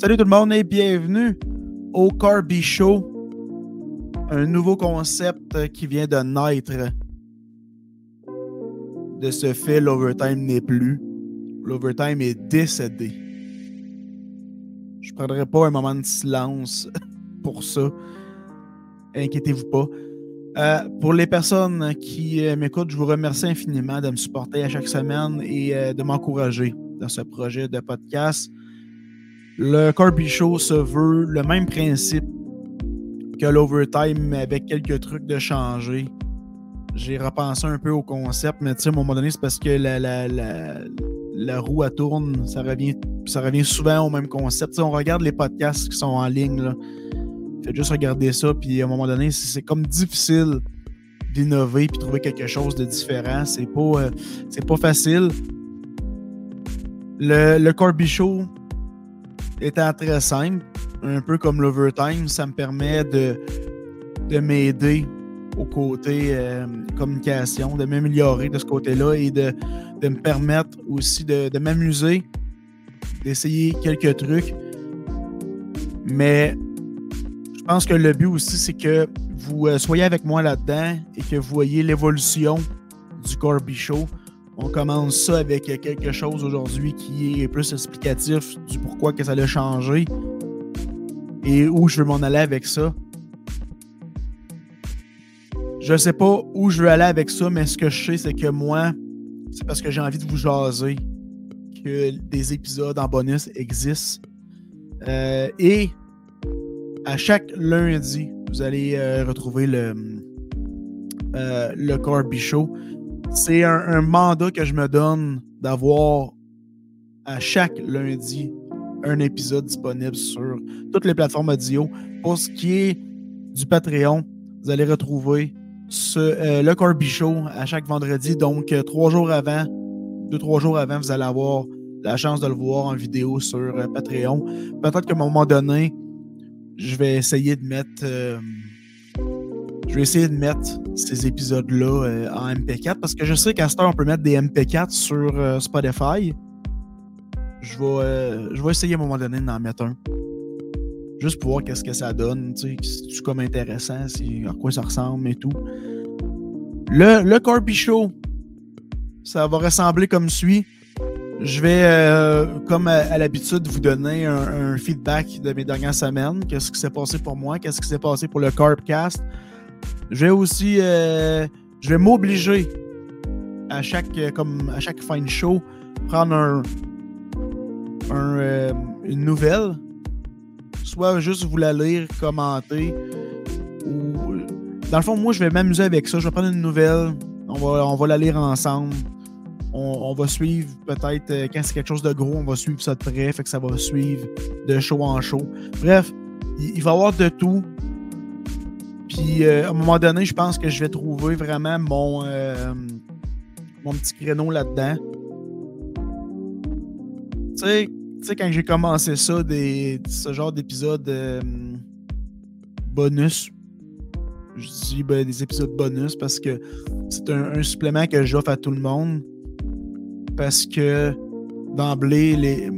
Salut tout le monde et bienvenue au Carby Show. Un nouveau concept qui vient de naître. De ce fait, l'overtime n'est plus. L'overtime est décédé. Je ne prendrai pas un moment de silence pour ça. Inquiétez-vous pas. Euh, pour les personnes qui euh, m'écoutent, je vous remercie infiniment de me supporter à chaque semaine et euh, de m'encourager dans ce projet de podcast. Le Corby Show se veut le même principe que l'Overtime, mais avec quelques trucs de changer. J'ai repensé un peu au concept, mais tu sais, à un moment donné, c'est parce que la, roue à tourne, ça revient, souvent au même concept. on regarde les podcasts qui sont en ligne. Là. Faites juste regarder ça, puis à un moment donné, c'est comme difficile d'innover puis trouver quelque chose de différent. C'est pas, euh, c'est pas facile. Le, le Corby étant très simple, un peu comme l'overtime, ça me permet de, de m'aider au côté euh, communication, de m'améliorer de ce côté-là et de, de, me permettre aussi de, m'amuser, d'essayer quelques trucs. Mais je pense que le but aussi, c'est que vous euh, soyez avec moi là-dedans et que vous voyez l'évolution du Corby Show. On commence ça avec quelque chose aujourd'hui qui est plus explicatif du pourquoi que ça a changé et où je veux m'en aller avec ça. Je sais pas où je veux aller avec ça, mais ce que je sais, c'est que moi, c'est parce que j'ai envie de vous jaser que des épisodes en bonus existent. Euh, et à chaque lundi, vous allez euh, retrouver le, euh, le Corby Show c'est un, mandat que je me donne d'avoir à chaque lundi un épisode disponible sur toutes les plateformes audio. Pour ce qui est du Patreon, vous allez retrouver euh, le Corby Show à chaque vendredi. Donc, euh, trois jours avant, deux, trois jours avant, vous allez avoir la chance de le voir en vidéo sur euh, Patreon. Peut-être qu'à un moment donné, je vais essayer de mettre je vais essayer de mettre ces épisodes-là euh, en MP4 parce que je sais qu'à cette heure, on peut mettre des MP4 sur euh, Spotify. Je vais, euh, je vais essayer à un moment donné d'en mettre un. Juste pour voir qu'est-ce que ça donne, si c'est comme intéressant, à quoi ça ressemble et tout. Le, le Show, ça va ressembler comme suit. Je vais, comme à, l'habitude, vous donner un, un, feedback de mes dernières semaines. Qu'est-ce qui s'est passé pour moi? Qu'est-ce qui s'est passé pour le Carbcast? Je vais aussi, euh, je vais m'obliger à chaque, euh, comme à chaque fin de show, prendre un, euh, une nouvelle, soit juste vous la lire, commenter, ou dans le fond, moi, je vais m'amuser avec ça. Je vais prendre une nouvelle, on va, on va la lire ensemble. On, va suivre peut-être quand c'est quelque chose de gros, on va suivre ça de près, fait que ça va suivre de show en show. Bref, il va y avoir de tout. Puis euh, à un moment donné, je pense que je vais trouver vraiment mon, euh, mon petit créneau là-dedans. Tu sais, quand j'ai commencé ça, des, ce genre d'épisode euh, bonus, je dis ben, des épisodes bonus parce que c'est un, supplément que j'offre à tout le monde. Parce que d'emblée,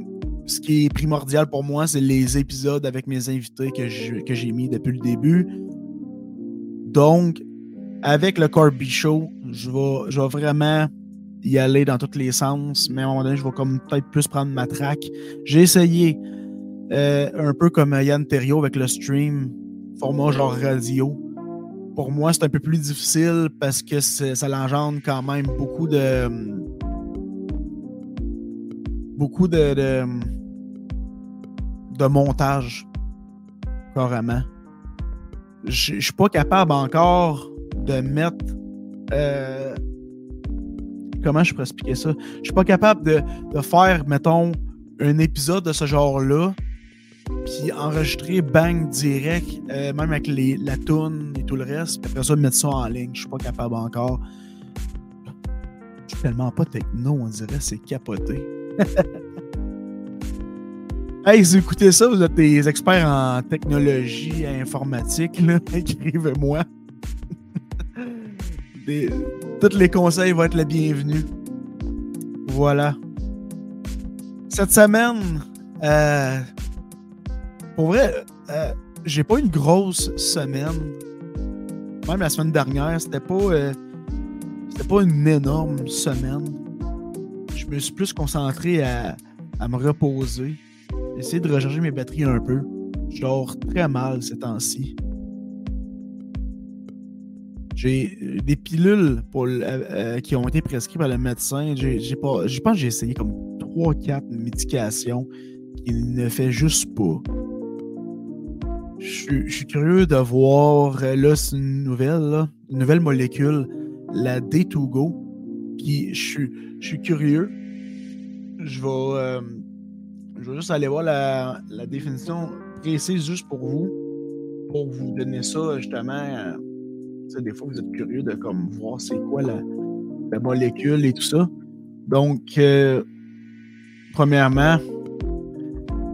ce qui est primordial pour moi, c'est les épisodes avec mes invités que j'ai mis depuis le début. Donc, avec le Corby Show, je vais, vraiment y aller dans tous les sens, mais à un moment donné, je vais comme peut-être plus prendre ma track. J'ai essayé euh, un peu comme Yann Terrio avec le stream, format genre radio. Pour moi, c'est un peu plus difficile parce que ça l'engendre quand même beaucoup de. beaucoup de montage, carrément je suis pas capable encore de mettre. Euh, comment je pourrais expliquer ça? Je suis pas capable de, de, faire, mettons, un épisode de ce genre-là, puis enregistrer bang direct, euh, même avec les, la tune et tout le reste, puis après ça, mettre ça en ligne. Je suis pas capable encore. Je suis tellement pas techno, on dirait, c'est capoté. Hey, écoutez ça, vous êtes des experts en technologie informatique, écrivez-moi. Tous les conseils vont être les bienvenus. Voilà. Cette semaine, euh, pour vrai, euh, j'ai pas une grosse semaine. Même la semaine dernière, c'était pas, euh, c'était pas une énorme semaine. Je me suis plus concentré à, à me reposer, essayer de recharger mes batteries un peu. Je dors très mal ces temps-ci. J'ai euh, des pilules euh, euh, qui ont été prescrites par le médecin. J'ai, pas, je pense que j'ai essayé comme 3-4 médications qui ne fait juste pas. Je, suis curieux de voir, là, c'est une nouvelle, une nouvelle molécule, la D2Go. Puis je suis, curieux. Je vais, je vais juste aller voir la, définition précise juste pour vous, pour vous donner ça justement des fois, vous êtes curieux de comme, voir c'est quoi la, molécule et tout ça. Donc, euh, premièrement,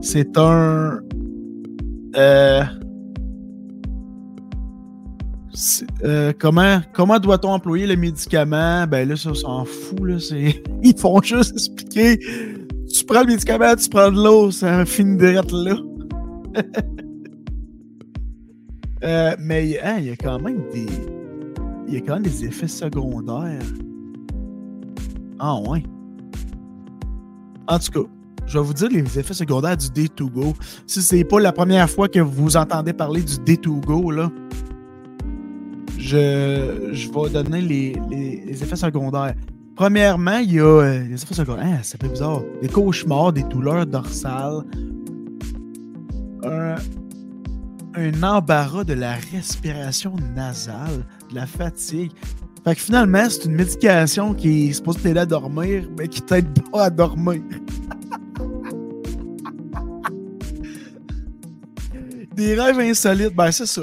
c'est un. Euh, euh, comment comment doit-on employer le médicament? Ben là, ça, s'en fout. Là, ils font juste expliquer. Tu prends le médicament, tu prends de l'eau, ça finit d'être là. Euh, mais hein, il y a quand même des. Il y a quand même des effets secondaires. Ah ouais. En tout cas, je vais vous dire les effets secondaires du D2Go. Si c'est pas la première fois que vous entendez parler du D2Go, là, je, je vais donner les, les, effets secondaires. Premièrement, il y a euh, effets secondaires. Hein, bizarre. Des cauchemars, des douleurs dorsales, un, embarras de la respiration nasale, de la fatigue. Fait que finalement, c'est une médication qui est supposée t'aider à dormir, mais qui t'aide pas à dormir. Des rêves insolites, ben c'est ça.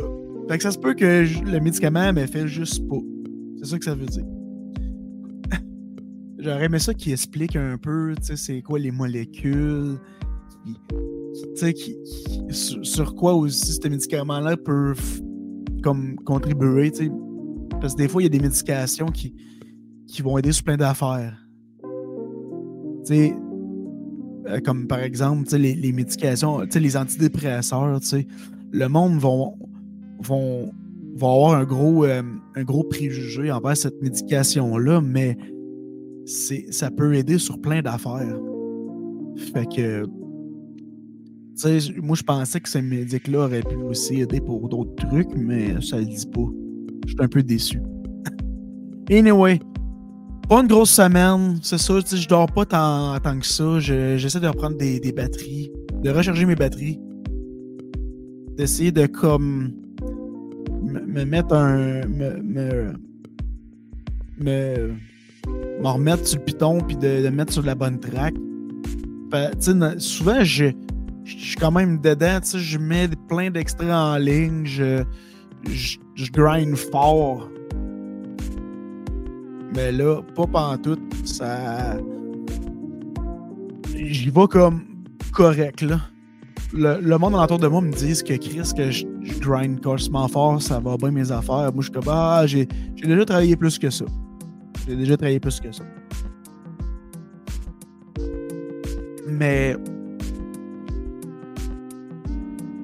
Fait que ça se peut que le médicament me fait juste pas. C'est ça que ça veut dire. J'aurais aimé ça qui explique un peu, tu sais, c'est quoi les molécules, qui, sur, quoi aussi ce médicament-là peut comme contribuer, Parce que des fois, il y a des médications qui, qui vont aider sur plein d'affaires. Euh, comme par exemple, les, les médications, les antidépresseurs, le monde vont, vont, avoir un gros, euh, un gros préjugé envers cette médication-là, mais ça peut aider sur plein d'affaires. Fait que moi, je pensais que ce médic-là aurait pu aussi aider pour d'autres trucs, mais ça le dit pas. Je suis un peu déçu. anyway, pas une grosse semaine, c'est ça. Je dors pas tant, que ça. J'essaie de reprendre des, batteries, de recharger mes batteries, d'essayer de comme me, mettre un. me, me, me, remettre sur le piton puis de, mettre sur la bonne track. souvent, je je suis quand même dedans, je mets plein d'extraits en ligne, je, grind fort. Mais là, pas tout, ça. J'y vais comme correct, là. Le, monde autour de moi me dit que Chris, que je, grind carrément fort, ça va bien mes affaires. Moi, je suis comme, ah, j'ai déjà travaillé plus que ça. J'ai déjà travaillé plus que ça. Mais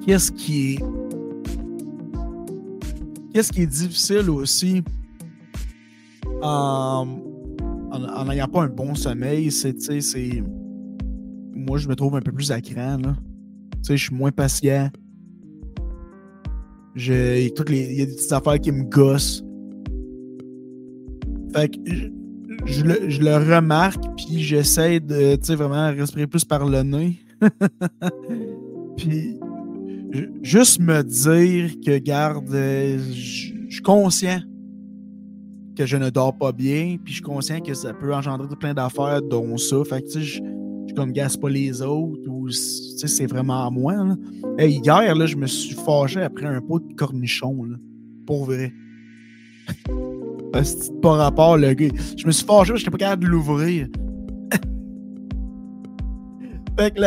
qu'est-ce qui est. Qu'est-ce qui est difficile aussi en n'ayant pas un bon sommeil, c'est, c'est. Moi, je me trouve un peu plus à cran, là. Je suis moins patient. Il y a des petites affaires qui me gossent. Fait que je, le, je le, remarque, puis j'essaie de, tu sais, vraiment respirer plus par le nez. puis juste me dire que, garde, euh, je suis conscient que je ne dors pas bien, puis je suis conscient que ça peut engendrer plein d'affaires, dont ça. Fait que, tu sais, je, je comme gasse pas les autres, ou, tu sais, c'est vraiment à moi. Là. hier, là, je me suis fâché après un pot de cornichon, pour vrai. C'est pas rapport, le gars? Je me suis fâché, je n'étais pas capable de l'ouvrir. fait que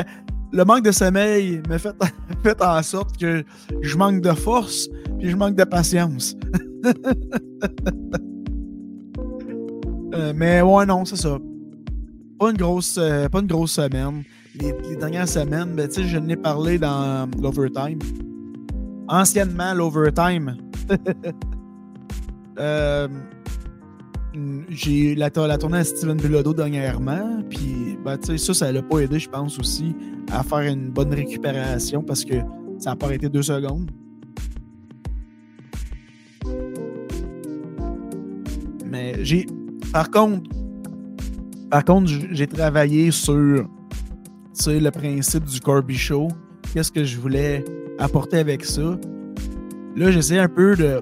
le manque de sommeil me fait, fait en sorte que je manque de force puis je manque de patience. Euh, mais ouais, non, c'est ça. Pas une grosse, euh, pas une grosse semaine. les, dernières semaines, ben, je n'ai parlé dans l'Overtime. Anciennement, l'Overtime. euh, j'ai la, tournée à Steven Bilodeau dernièrement, puis ben, ça, ça l'a pas aidé, je pense, aussi, à faire une bonne récupération parce que ça n'a pas arrêté deux secondes. Mais j'ai. Par contre, par contre, j'ai travaillé sur le principe du Corby Show. Qu'est-ce que je voulais apporter avec ça? Là, j'essaie un peu de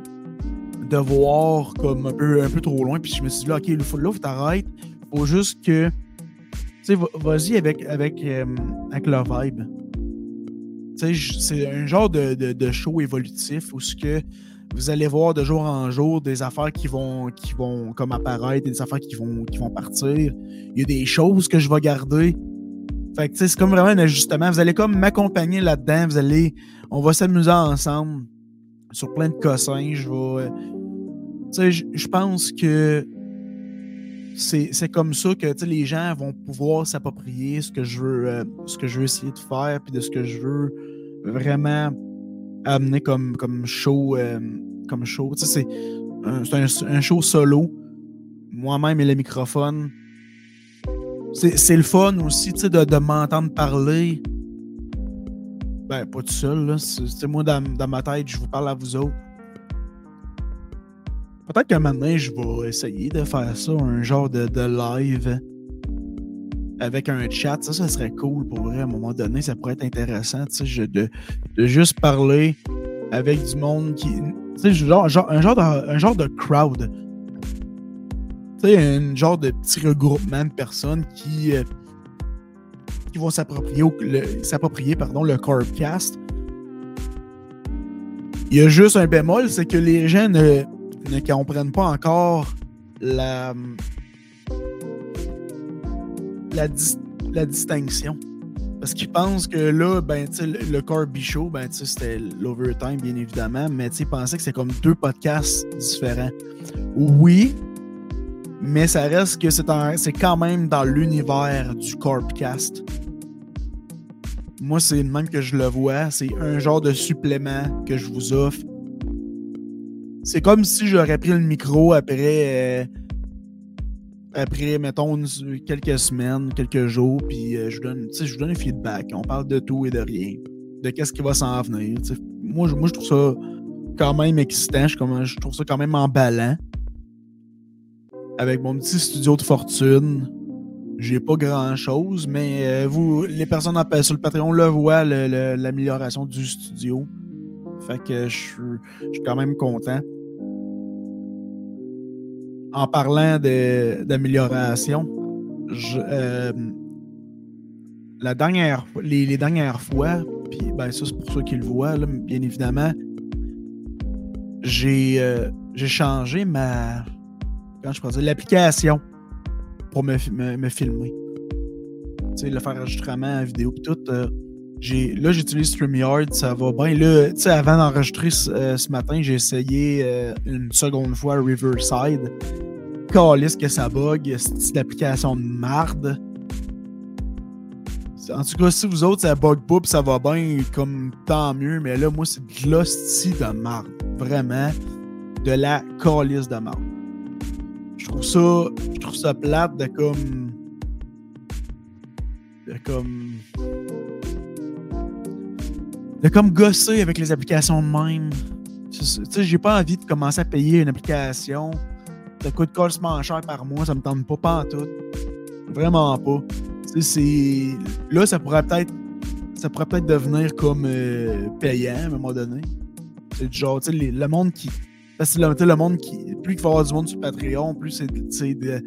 de voir comme un peu, un peu trop loin. Puis je me suis dit, OK, là, faut, là, faut. Faut juste que. Tu sais, vas-y avec, avec, euh, avec le vibe. Tu sais, c'est un genre de, de, show évolutif où ce que vous allez voir de jour en jour des affaires qui vont, qui vont comme apparaître, des affaires qui vont, qui vont partir. Il y a des choses que je vais garder. Fait que, tu sais, c'est comme vraiment un ajustement. Vous allez comme m'accompagner là-dedans. Vous allez, on va s'amuser ensemble sur plein de cossins. Je vais, je pense que c'est comme ça que les gens vont pouvoir s'approprier ce que je veux euh, ce que je veux essayer de faire puis de ce que je veux vraiment amener comme, comme show euh, comme show. C'est un, un, show solo. Moi-même et le microphone. C'est le fun aussi de, de m'entendre parler. Ben, pas tout seul. Là. Moi, dans, dans ma tête, je vous parle à vous autres. Peut-être qu'un moment je vais essayer de faire ça, un genre de, live avec un chat. Ça, ça serait cool pour vrai. À un moment donné, ça pourrait être intéressant de, de juste parler avec du monde qui. Sais, genre, un, genre de, un genre de crowd. Un genre de petit regroupement de personnes qui, euh, qui vont s'approprier s'approprier pardon, le Corpcast. Il y a juste un bémol, c'est que les gens ne ne comprennent pas encore la, distinction. Parce qu'ils pensent que là, ben, le, le Corby Show, ben, c'était l'Overtime, bien évidemment, mais ils pensaient que c'est comme deux podcasts différents. Oui, mais ça reste que c'est quand même dans l'univers du Corpcast. Moi, c'est le même que je le vois. C'est un genre de supplément que je vous offre c'est comme si j'aurais pris le micro après, euh, après mettons, quelques semaines, quelques jours, puis euh, je, donne, je vous donne un feedback. On parle de tout et de rien, de qu'est-ce qui va s'en venir. Moi je, moi, je trouve ça quand même excitant, je, trouve ça quand même emballant. Avec mon petit studio de fortune, j'ai pas grand chose, mais euh, vous, les personnes sur le Patreon le voient, l'amélioration du studio. Fait que je suis quand même content. En parlant d'amélioration, euh, la dernière, les, les dernières fois, puis ben ça c'est pour ceux qui le voient, bien évidemment, j'ai euh, changé ma. Je dire, l'application pour me, me, filmer. Tu sais, le faire enregistrement vidéo tout. Euh, là, j'utilise StreamYard, ça va bien. Là, tu sais, avant d'enregistrer euh, ce, matin, j'ai essayé euh, une seconde fois Riverside. Calisse que ça bug, c'est application de marde. En tout cas, si vous autres, ça bug pas ça va bien, comme tant mieux, mais là, moi, c'est de l'hostie de marde. Vraiment, de la calice de marde. Je trouve ça, je trouve ça plate de comme. de comme de comme gosser avec les applications de même. Tu sais, j'ai pas envie de commencer à payer une application. Ça coûte carrément cher par mois, ça me tente pas, pas en tout. Vraiment pas. c'est. Là, ça pourrait peut-être. Ça pourrait peut-être devenir comme euh, payant à un moment donné. C'est du genre, tu sais, le monde qui. Parce que le monde qui. Plus qu'il va y avoir du monde sur Patreon, plus c'est de.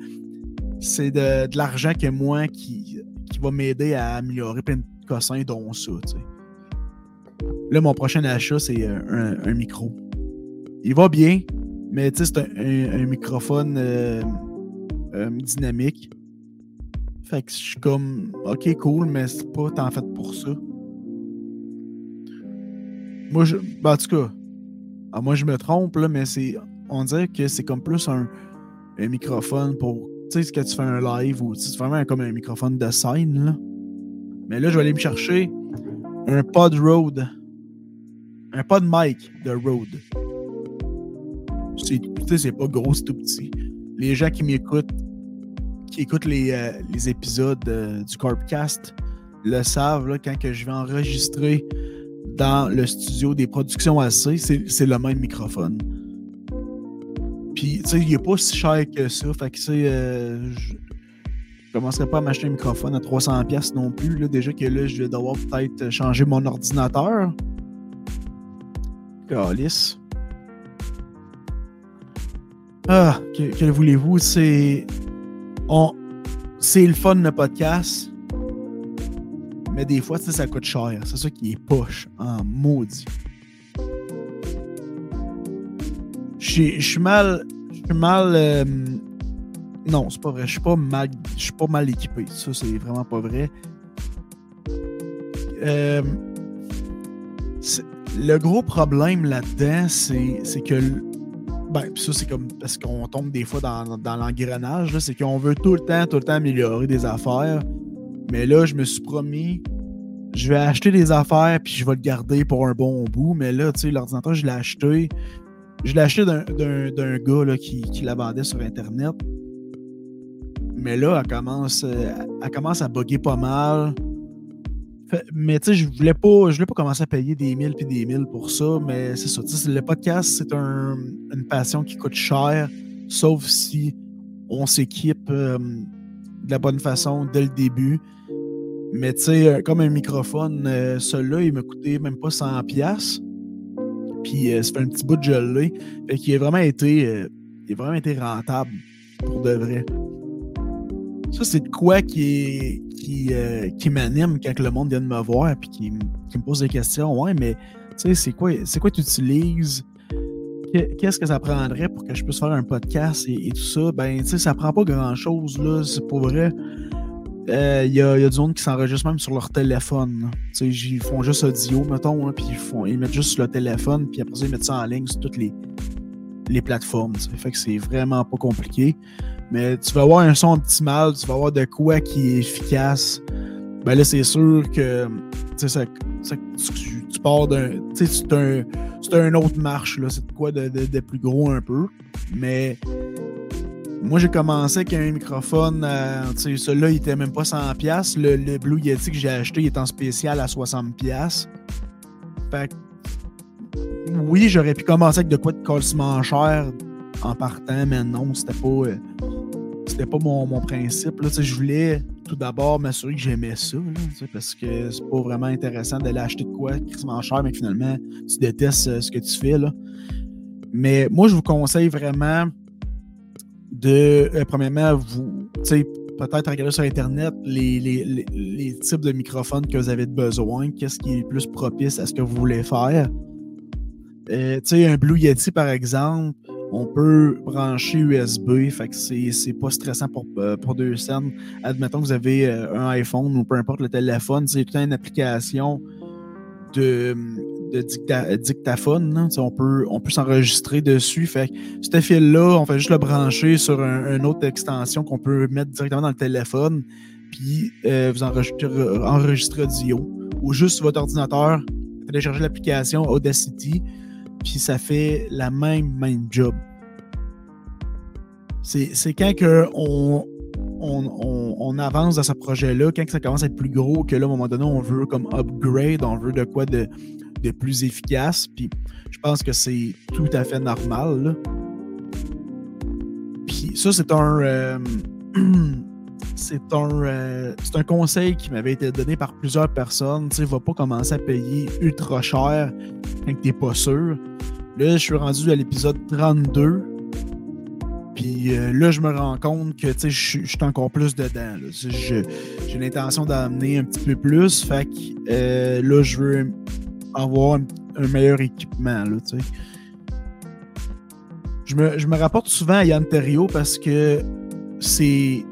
C'est de, de l'argent que moi qui, qui va m'aider à améliorer plein de cossins, dont ça, tu sais. Là, mon prochain achat, c'est un, micro. Il va bien, mais c'est un, microphone euh, euh, dynamique. Fait que je suis comme, ok, cool, mais c'est pas tant fait pour ça. Moi, je, ben, en tout cas, ah, moi je me trompe, là, mais c'est, on dirait que c'est comme plus un, microphone pour, tu sais, que tu fais un live ou tu fais vraiment comme un microphone de scène, là. Mais là, je vais aller me chercher un pod Rode. Un pod mic de Rode. C'est, c'est pas gros, c'est tout petit. Les gens qui m'écoutent, qui écoutent les, euh, les épisodes euh, du Corpcast, le savent, là, quand que je vais enregistrer dans le studio des productions AC, c'est le même microphone. Puis, tu sais, il n'est pas si cher que ça. Fait que, tu sais, euh, je commencerai pas à m'acheter un microphone à 300$ non plus. Là, déjà que là, je vais devoir peut-être changer mon ordinateur. Calice. Ah, que, voulez-vous? C'est. On... C'est le fun, le podcast. Mais des fois, ça coûte cher. C'est ça qui est poche en maudit. Je suis mal. Je suis mal. Euh, non, c'est pas vrai. Je suis pas mal. Je suis pas mal équipé. Ça, c'est vraiment pas vrai. Euh, le gros problème là-dedans, c'est que. Ben, ça, c'est comme parce qu'on tombe des fois dans, dans l'engrenage. C'est qu'on veut tout le temps, tout le temps améliorer des affaires. Mais là, je me suis promis, je vais acheter des affaires puis je vais le garder pour un bon bout. Mais là, tu sais, l'ordinateur, je l'ai acheté. Je l'ai acheté d'un gars là, qui, qui, la vendait sur Internet. Mais là, elle commence, elle commence à bugger pas mal. Mais tu sais, je voulais pas, je voulais pas commencer à payer des mille puis des mille pour ça. Mais c'est ça. Le podcast, c'est un, une passion qui coûte cher. Sauf si on s'équipe euh, de la bonne façon dès le début. Mais tu sais, euh, comme un microphone, euh, celui-là, il m'a coûté même pas 100$. Puis euh, ça fait un petit bout de gelé. Fait qu'il a vraiment été. il a vraiment été rentable pour de vrai. Ça, c'est de quoi qui, qui, qui m'anime quand le monde vient de me voir et qui, me pose des questions. Ouais, mais tu sais, c'est quoi, c'est quoi tu utilises? Qu'est-ce que ça prendrait pour que je puisse faire un podcast et, tout ça? Ben, tu sais, ça prend pas grand-chose, là. C'est pour vrai. Il euh, y, a, y, a, du monde qui s'enregistre même sur leur téléphone. Ils font juste audio, mettons, hein, puis ils, ils mettent juste sur le téléphone, puis après ça, ils mettent ça en ligne sur toutes les, les plateformes. Ça fait que c'est vraiment pas compliqué. Mais tu vas avoir un son optimal, tu vas avoir de quoi qui est efficace. Ben là, c'est sûr que ça, ça, tu, tu, pars d'un. C'est un, un autre marche, là. C'est de quoi de, plus gros un peu. Mais moi, j'ai commencé avec un microphone, euh, celui-là, il était même pas 100$. Le, le Blue Yeti que j'ai acheté, il est en spécial à 60$. Fait que, oui, j'aurais pu commencer avec de quoi de colsement cher en partant, mais non, c'était pas, euh, pas mon, mon principe. Là, je voulais tout d'abord m'assurer que j'aimais ça, parce que c'est pas vraiment intéressant d'aller acheter de quoi colsement cher, mais finalement, tu détestes euh, ce que tu fais. Là. Mais moi, je vous conseille vraiment de, euh, premièrement, vous, peut-être regarder sur Internet les, les, types de microphones que vous avez besoin, qu'est-ce qui est plus propice à ce que vous voulez faire. Euh, sais, un Blue Yeti, par exemple, on peut brancher USB, fait que c'est pas stressant pour, euh, pour deux scènes. Admettons que vous avez un iPhone ou peu importe le téléphone, c'est toute une application de, dictaphone. On peut, s'enregistrer dessus. Fait ce fil-là, on fait juste le brancher sur une autre extension qu'on peut mettre directement dans le téléphone. Puis euh, vous enregistrez, enregistrez audio. Ou juste sur votre ordinateur, télécharger l'application Audacity. Puis ça fait la même, même job. C'est quand que on, on, avance dans ce projet-là, quand ça commence à être plus gros, que là, à un moment donné, on veut comme upgrade, on veut de quoi de, de plus efficace. Puis je pense que c'est tout à fait normal. Puis ça, c'est un. Euh, c'est un, euh, un conseil qui m'avait été donné par plusieurs personnes. Tu sais, va pas commencer à payer ultra cher quand t'es pas sûr. Là, je suis rendu à l'épisode 32. Puis euh, là, je me rends compte que je suis encore plus dedans. J'ai l'intention d'amener un petit peu plus. Fait que là, je veux avoir un, meilleur équipement. Là, je, me, je me rapporte souvent à Yann Terrio parce que c'est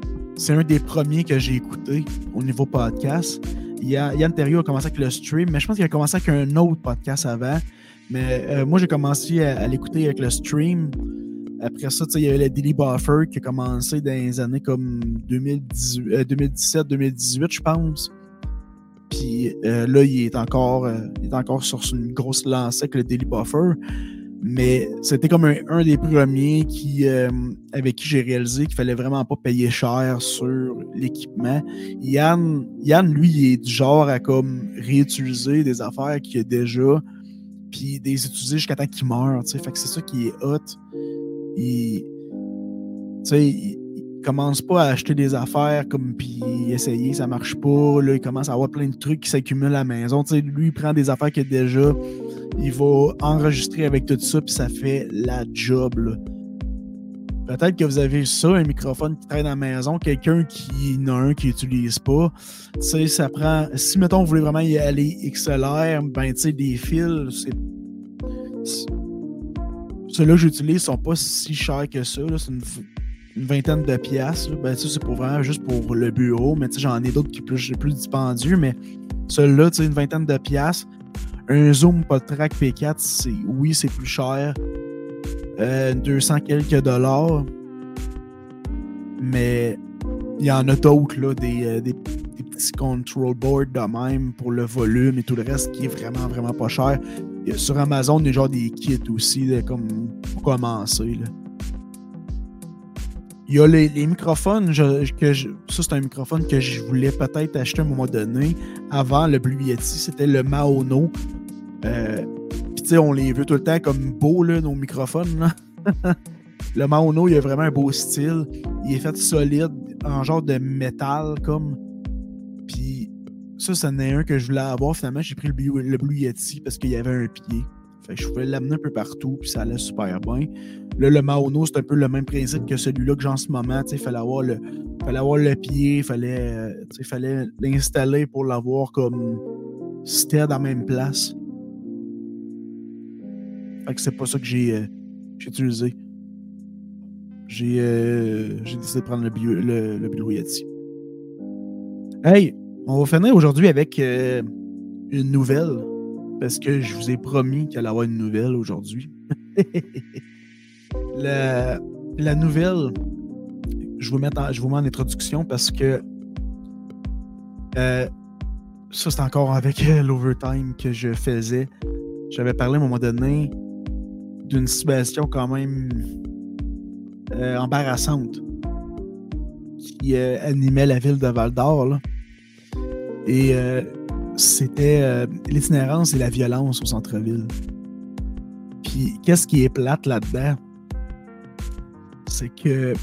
un des premiers que j'ai écouté au niveau podcast. Yann Terrio a commencé avec le stream, mais je pense qu'il a commencé avec un autre podcast avant. Mais euh, moi, j'ai commencé à, l'écouter avec le stream. Après ça, il y avait le Daily Buffer qui a commencé dans les années comme 2017-2018, euh, je pense. Puis euh, là, il est, encore, il est encore sur une grosse lancée avec le Daily Buffer. Mais c'était comme un, des premiers qui, euh, avec qui j'ai réalisé qu'il fallait vraiment pas payer cher sur l'équipement. Yann, Yann, lui, il est du genre à comme réutiliser des affaires qu'il a déjà, puis des utiliser jusqu'à temps qu'il meure. Fait que c'est ça qui est hot. Il, commence pas à acheter des affaires comme puis essayer, ça marche pas. Là, il commence à avoir plein de trucs qui s'accumulent à la maison. lui, il prend des affaires qu'il a déjà il va enregistrer avec tout ça, puis ça fait la job. Peut-être que vous avez ça, un microphone qui traîne à la maison, quelqu'un qui en a un qui n'utilise pas. Tu sais, ça prend. Si, mettons, vous voulez vraiment y aller XLR, ben, tu des fils, c'est. Ceux-là j'utilise sont pas si chers que ça. C'est une, vingtaine de piastres. Ben, ça, c'est pour vraiment juste pour le bureau. Mais tu sais, j'en ai d'autres qui sont plus, plus dispendieux. Mais celui-là, tu sais, une vingtaine de piastres. Un Zoom track P4, c'est, oui, c'est plus cher. 200 euh, quelques dollars. Mais il y en a d'autres, là, des, euh, des, petits control boards de même pour le volume et tout le reste qui est vraiment, vraiment pas cher. sur Amazon, il y a genre des kits aussi, comme pour commencer. Là. Il y a les, microphones, que ça c'est un microphone que je voulais peut-être acheter à un moment donné. Avant le Blue Yeti, c'était le Maono. Euh, Puis tu sais, on les veut tout le temps comme beaux, là, nos microphones. le Maono, il a vraiment un beau style. Il est fait solide, en genre de métal, comme. Puis ça, c'en est un que je voulais avoir. Finalement, j'ai pris le le Blue Yeti parce qu'il y avait un pied. Je pouvais l'amener un peu partout, puis ça allait super bien. Là, le Maono, c'est un peu le même principe que celui-là que j'ai en ce moment. Il fallait avoir le, fallait avoir le pied, il fallait, euh, fallait l'installer pour l'avoir comme c'était dans la même place. Fait que c'est pas ça que j'ai euh, utilisé. J'ai euh, décidé de prendre le, bio, le, le Yeti. Hey, on va finir aujourd'hui avec une nouvelle parce que je vous ai promis qu'il allait avoir une nouvelle aujourd'hui. la, nouvelle, je vous, je vous mets en introduction parce que euh, ça, c'est encore avec l'overtime que je faisais. J'avais parlé à un moment donné d'une situation quand même euh, embarrassante qui euh, animait la ville de Val d'Or. Et c'était euh, l'itinérance et la violence au centre-ville. Puis qu'est-ce qui est plate là-dedans? C'est que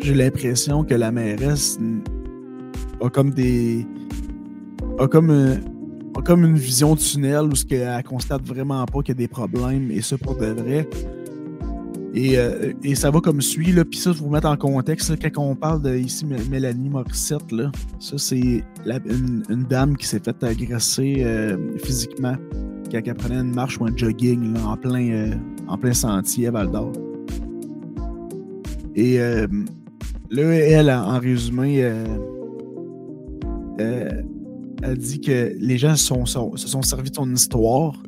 j'ai l'impression que la mairesse a comme des. a comme, euh, a comme une vision tunnel où ce qu'elle constate vraiment pas qu'il y a des problèmes et ça pour de vrai. Euh, et, ça va comme suit, là. Puis ça, pour vous mettre en contexte, quand on parle de ici Mélanie Morissette, là, ça, c'est une, dame qui s'est fait agresser euh, physiquement quand elle prenait une marche ou un jogging en, plein, euh, en plein sentier à Val d'Or. Et là, elle, en résumé, elle dit que les gens se sont servis de son histoire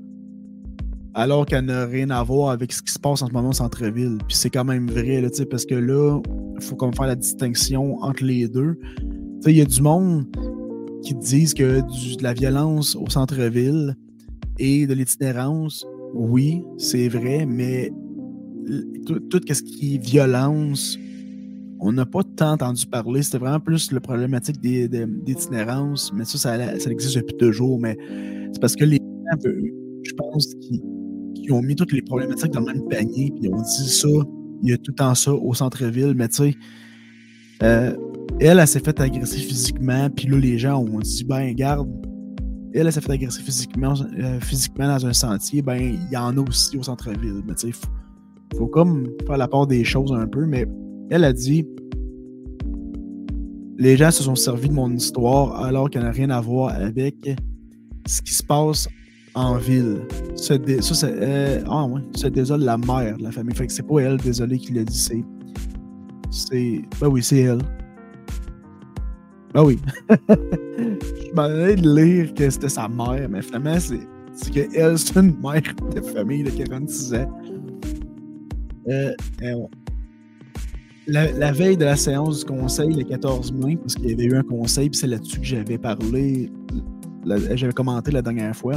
alors qu'elle n'a rien à voir avec ce qui se passe en ce moment au centre-ville. Puis c'est quand même vrai, là, parce que là, il faut comme faire la distinction entre les deux. Il y a du monde qui disent que de la violence au centre-ville et de l'itinérance, oui, c'est vrai, mais tout, ce qui est violence, on n'a pas tant entendu parler. C'était vraiment plus la problématique d'itinérance, mais ça, ça, ça, existe depuis toujours. Mais c'est parce que les gens, je pense, qui ils ont mis toutes les problématiques dans le même panier, puis ils ont dit ça, il y a tout le temps ça au centre-ville, mais tu sais, euh, elle, elle s'est fait agresser physiquement, puis là, les gens ont dit, ben, garde, elle, elle s'est fait agresser physiquement, euh, physiquement dans un sentier, ben, il y en a aussi au centre-ville, mais tu sais, faut comme faire la part des choses un peu, mais elle a dit, les gens se sont servis de mon histoire alors qu'elle n'a rien à voir avec ce qui se passe en ville. ça, c'est, euh, ah ouais, c'est désole la mère de la famille. Fait que c'est pas elle, désolé, qui l'a dit. C'est. C'est. Ben oui, c'est elle. Ben oui. Je m'en de lire que c'était sa mère, mais finalement, c'est, c'est qu'elle, c'est une mère de famille de 46 ans. Euh, euh la, veille de la séance du conseil, le 14 mai, parce qu'il y avait eu un conseil, puis c'est là-dessus que j'avais parlé, j'avais commenté la dernière fois.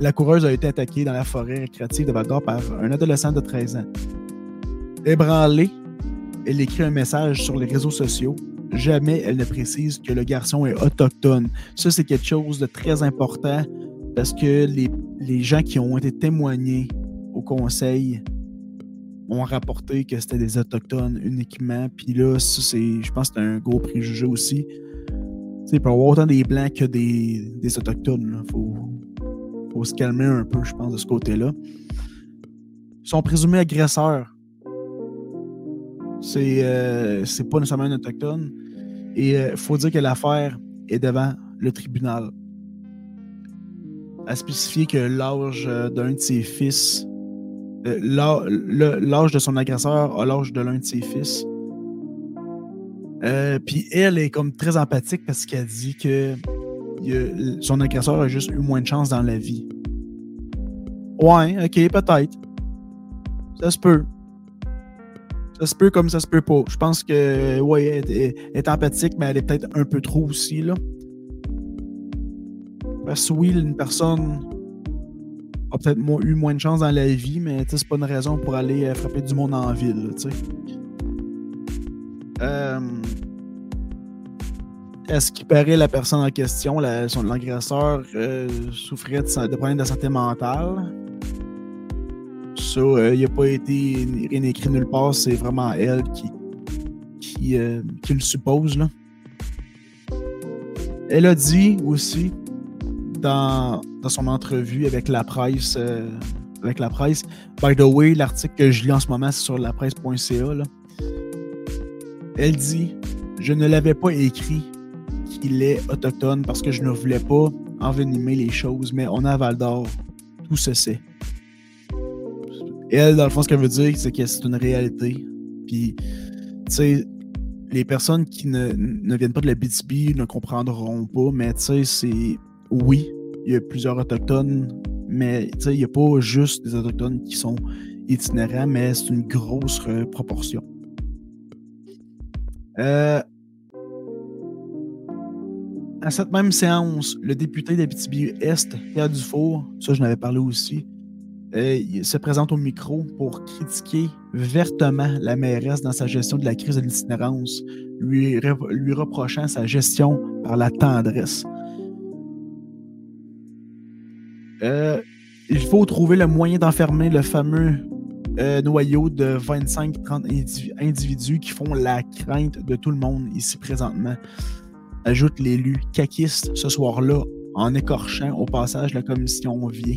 La coureuse a été attaquée dans la forêt récréative de val par un adolescent de 13 ans. Ébranlée, elle écrit un message sur les réseaux sociaux. Jamais elle ne précise que le garçon est autochtone. Ça, c'est quelque chose de très important parce que les, gens qui ont été témoignés au conseil ont rapporté que c'était des Autochtones uniquement. Puis là, je pense que c'est un gros préjugé aussi. il peut avoir autant des Blancs que des, des Autochtones. Il faut, faut, se calmer un peu, je pense, de ce côté-là. Ils sont présumés agresseurs. C'est, euh, c'est pas nécessairement un Autochtone. Et il euh, faut dire que l'affaire est devant le tribunal. À spécifier que l'âge euh, d'un de ses fils l'âge de son agresseur a l'âge de l'un de ses fils. Puis elle est comme très empathique parce qu'elle dit que son agresseur a juste eu moins de chance dans la vie. Ouais, ok, peut-être. Ça se peut. Ça se peut comme ça se peut pas. Je pense que, ouais, elle est, empathique, mais elle est peut-être un peu trop aussi, là. Parce que oui, une personne a peut-être eu moins de chance dans la vie, mais c'est pas une raison pour aller euh, frapper du monde en ville. Euh, Est-ce qu'il paraît la personne en question, l'agresseur, euh, souffrait de, problèmes de santé mentale? Ça, il n'a pas été rien écrit nulle part, c'est vraiment elle qui, qui, qui le suppose. Là. Elle a dit aussi dans, son entrevue avec la presse. Euh, avec la presse. By the way, l'article que je lis en ce moment, c'est sur lapresse.ca. Elle dit Je ne l'avais pas écrit qu'il est autochtone parce que je ne voulais pas envenimer les choses, mais on a Val d'Or. Tout se sait. Elle, dans le fond, ce qu'elle veut dire, c'est que c'est une réalité. Puis, tu sais, les personnes qui ne, ne, viennent pas de la BTB ne comprendront pas, mais tu sais, c'est oui, il y a plusieurs Autochtones, mais il n'y a pas juste des Autochtones qui sont itinérants, mais c'est une grosse proportion. Euh, à cette même séance, le député d'Abitibi-Est, Pierre Dufour, ça je n'avais parlé aussi, euh, se présente au micro pour critiquer vertement la mairesse dans sa gestion de la crise de l'itinérance, lui, lui reprochant sa gestion par la tendresse. Euh, il faut trouver le moyen d'enfermer le fameux euh, noyau de 25-30 individus qui font la crainte de tout le monde ici présentement. Ajoute l'élu caquiste ce soir-là en écorchant au passage la commission vient.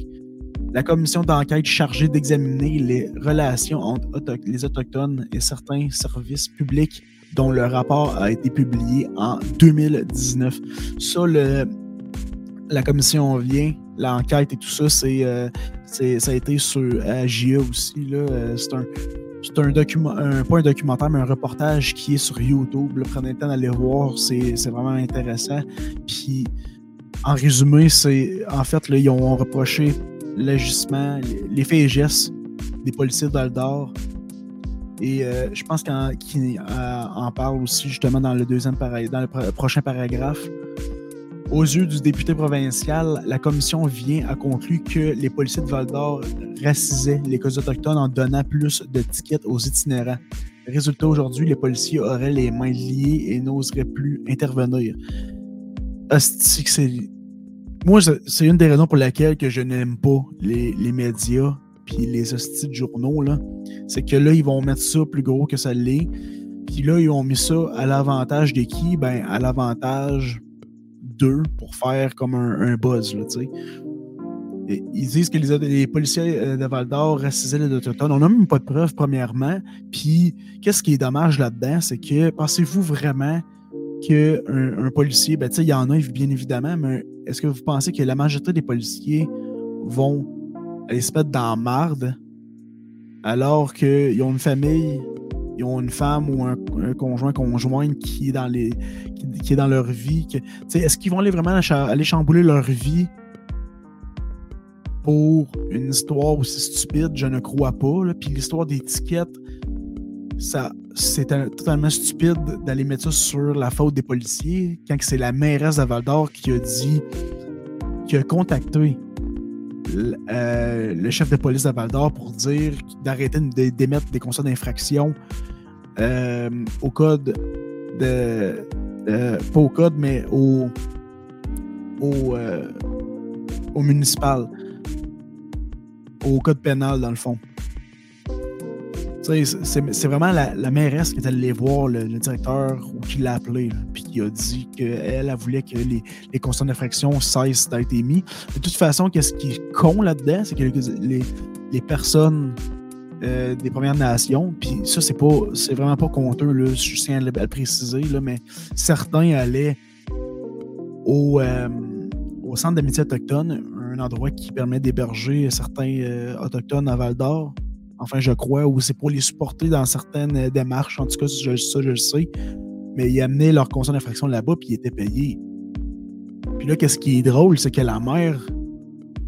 La commission d'enquête chargée d'examiner les relations entre les Autochtones et certains services publics dont le rapport a été publié en 2019. Ça, le, la commission vient l'enquête et tout ça, c'est, euh, ça a été sur AGA aussi. Là. Euh, c'est un, c'est un document, un, pas un documentaire, mais un reportage qui est sur YouTube. prenez le temps d'aller voir, c'est, vraiment intéressant. Puis, en résumé, c'est en fait, ils ont reproché l'agissement, les faits et gestes des policiers d'Aldor. Et euh, je pense qu'ils en, parle aussi justement dans le deuxième dans le prochain paragraphe. Aux yeux du député provincial, la commission vient à conclure que les policiers de Val d'Or racisaient les causes autochtones en donnant plus de tickets aux itinérants. Résultat, aujourd'hui, les policiers auraient les mains liées et n'oseraient plus intervenir. Moi, c'est une des raisons pour lesquelles que je n'aime pas les, médias puis les hosties de journaux. C'est que là, ils vont mettre ça plus gros que ça l'est. Puis là, ils ont mis ça à l'avantage de qui? Ben, à l'avantage pour faire comme un, buzz, là, ils disent que les, policiers euh, de Val d'Or racisaient les autochtones. On n'a même pas de preuves, premièrement. Puis, qu'est-ce qui est dommage là-dedans, c'est que pensez-vous vraiment qu'un un policier, ben, il y en a bien évidemment, mais est-ce que vous pensez que la majorité des policiers vont aller se mettre dans la marde alors qu'ils ont une famille, ils ont une femme ou un, conjoint, conjointe qui est dans, les, qui, est dans leur vie. Est-ce qu'ils vont aller vraiment aller chambouler leur vie pour une histoire aussi stupide? Je ne crois pas. Puis l'histoire d'étiquette, ça, c'est totalement stupide d'aller mettre ça sur la faute des policiers quand c'est la mairesse de Val d'Or qui a dit, qui a contacté euh, le chef de police de Val d'Or pour dire d'arrêter d'émettre des constats d'infraction euh, au code de. Euh, pas au code, mais au. au, au municipal. Au code pénal, dans le fond. C'est vraiment la, mairesse qui est allée voir le, directeur ou qui l'a appelé, puis qui a dit qu'elle elle voulait que les, les constats d'infraction cessent d'être émis. De toute façon, qu'est-ce qui est con là-dedans, c'est que les, personnes euh, des Premières Nations, puis ça, c'est pas c'est vraiment pas conteux, là, je tiens à le, préciser, là, mais certains allaient au, euh, au Centre d'amitié autochtone, un endroit qui permet d'héberger certains euh, autochtones à Val d'Or enfin je crois, ou c'est pour les supporter dans certaines démarches, en tout cas, ça je le sais. Mais ils amenaient leur constat d'infraction là-bas, puis ils étaient payés. Puis là, qu'est-ce qui est drôle, c'est que la mère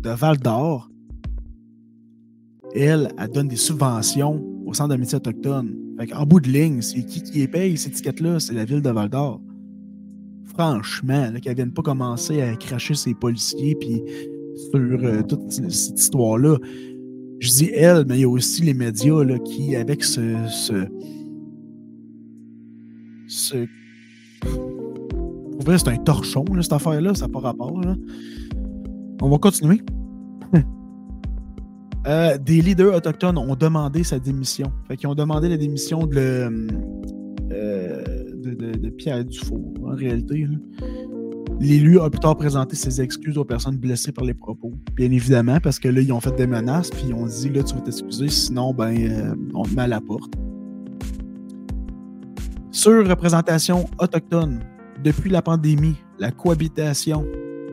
de Val d'Or, elle, elle donne des subventions au Centre d'amitié autochtone. en bout de ligne, c'est qui qui paye ces étiquettes-là? C'est la ville de Val d'Or. Franchement, qu'elle ne vienne pas commencer à cracher ses policiers puis sur euh, toute cette histoire-là. Je dis elle, mais il y a aussi les médias là, qui, avec ce. ce, ce c'est un torchon, cette affaire-là, ça n'a pas rapport. On va continuer. Euh, des leaders autochtones ont demandé sa démission. Fait qu'ils ont demandé la démission de, euh, Pierre Dufour, en réalité. L'élu a plus tard présenté ses excuses aux personnes blessées par les propos. Bien évidemment, parce que là, ils ont fait des menaces, puis ils ont dit là, tu vas t'excuser, sinon, ben, euh, on te met à la porte. Sur représentation autochtone, depuis la pandémie, la cohabitation,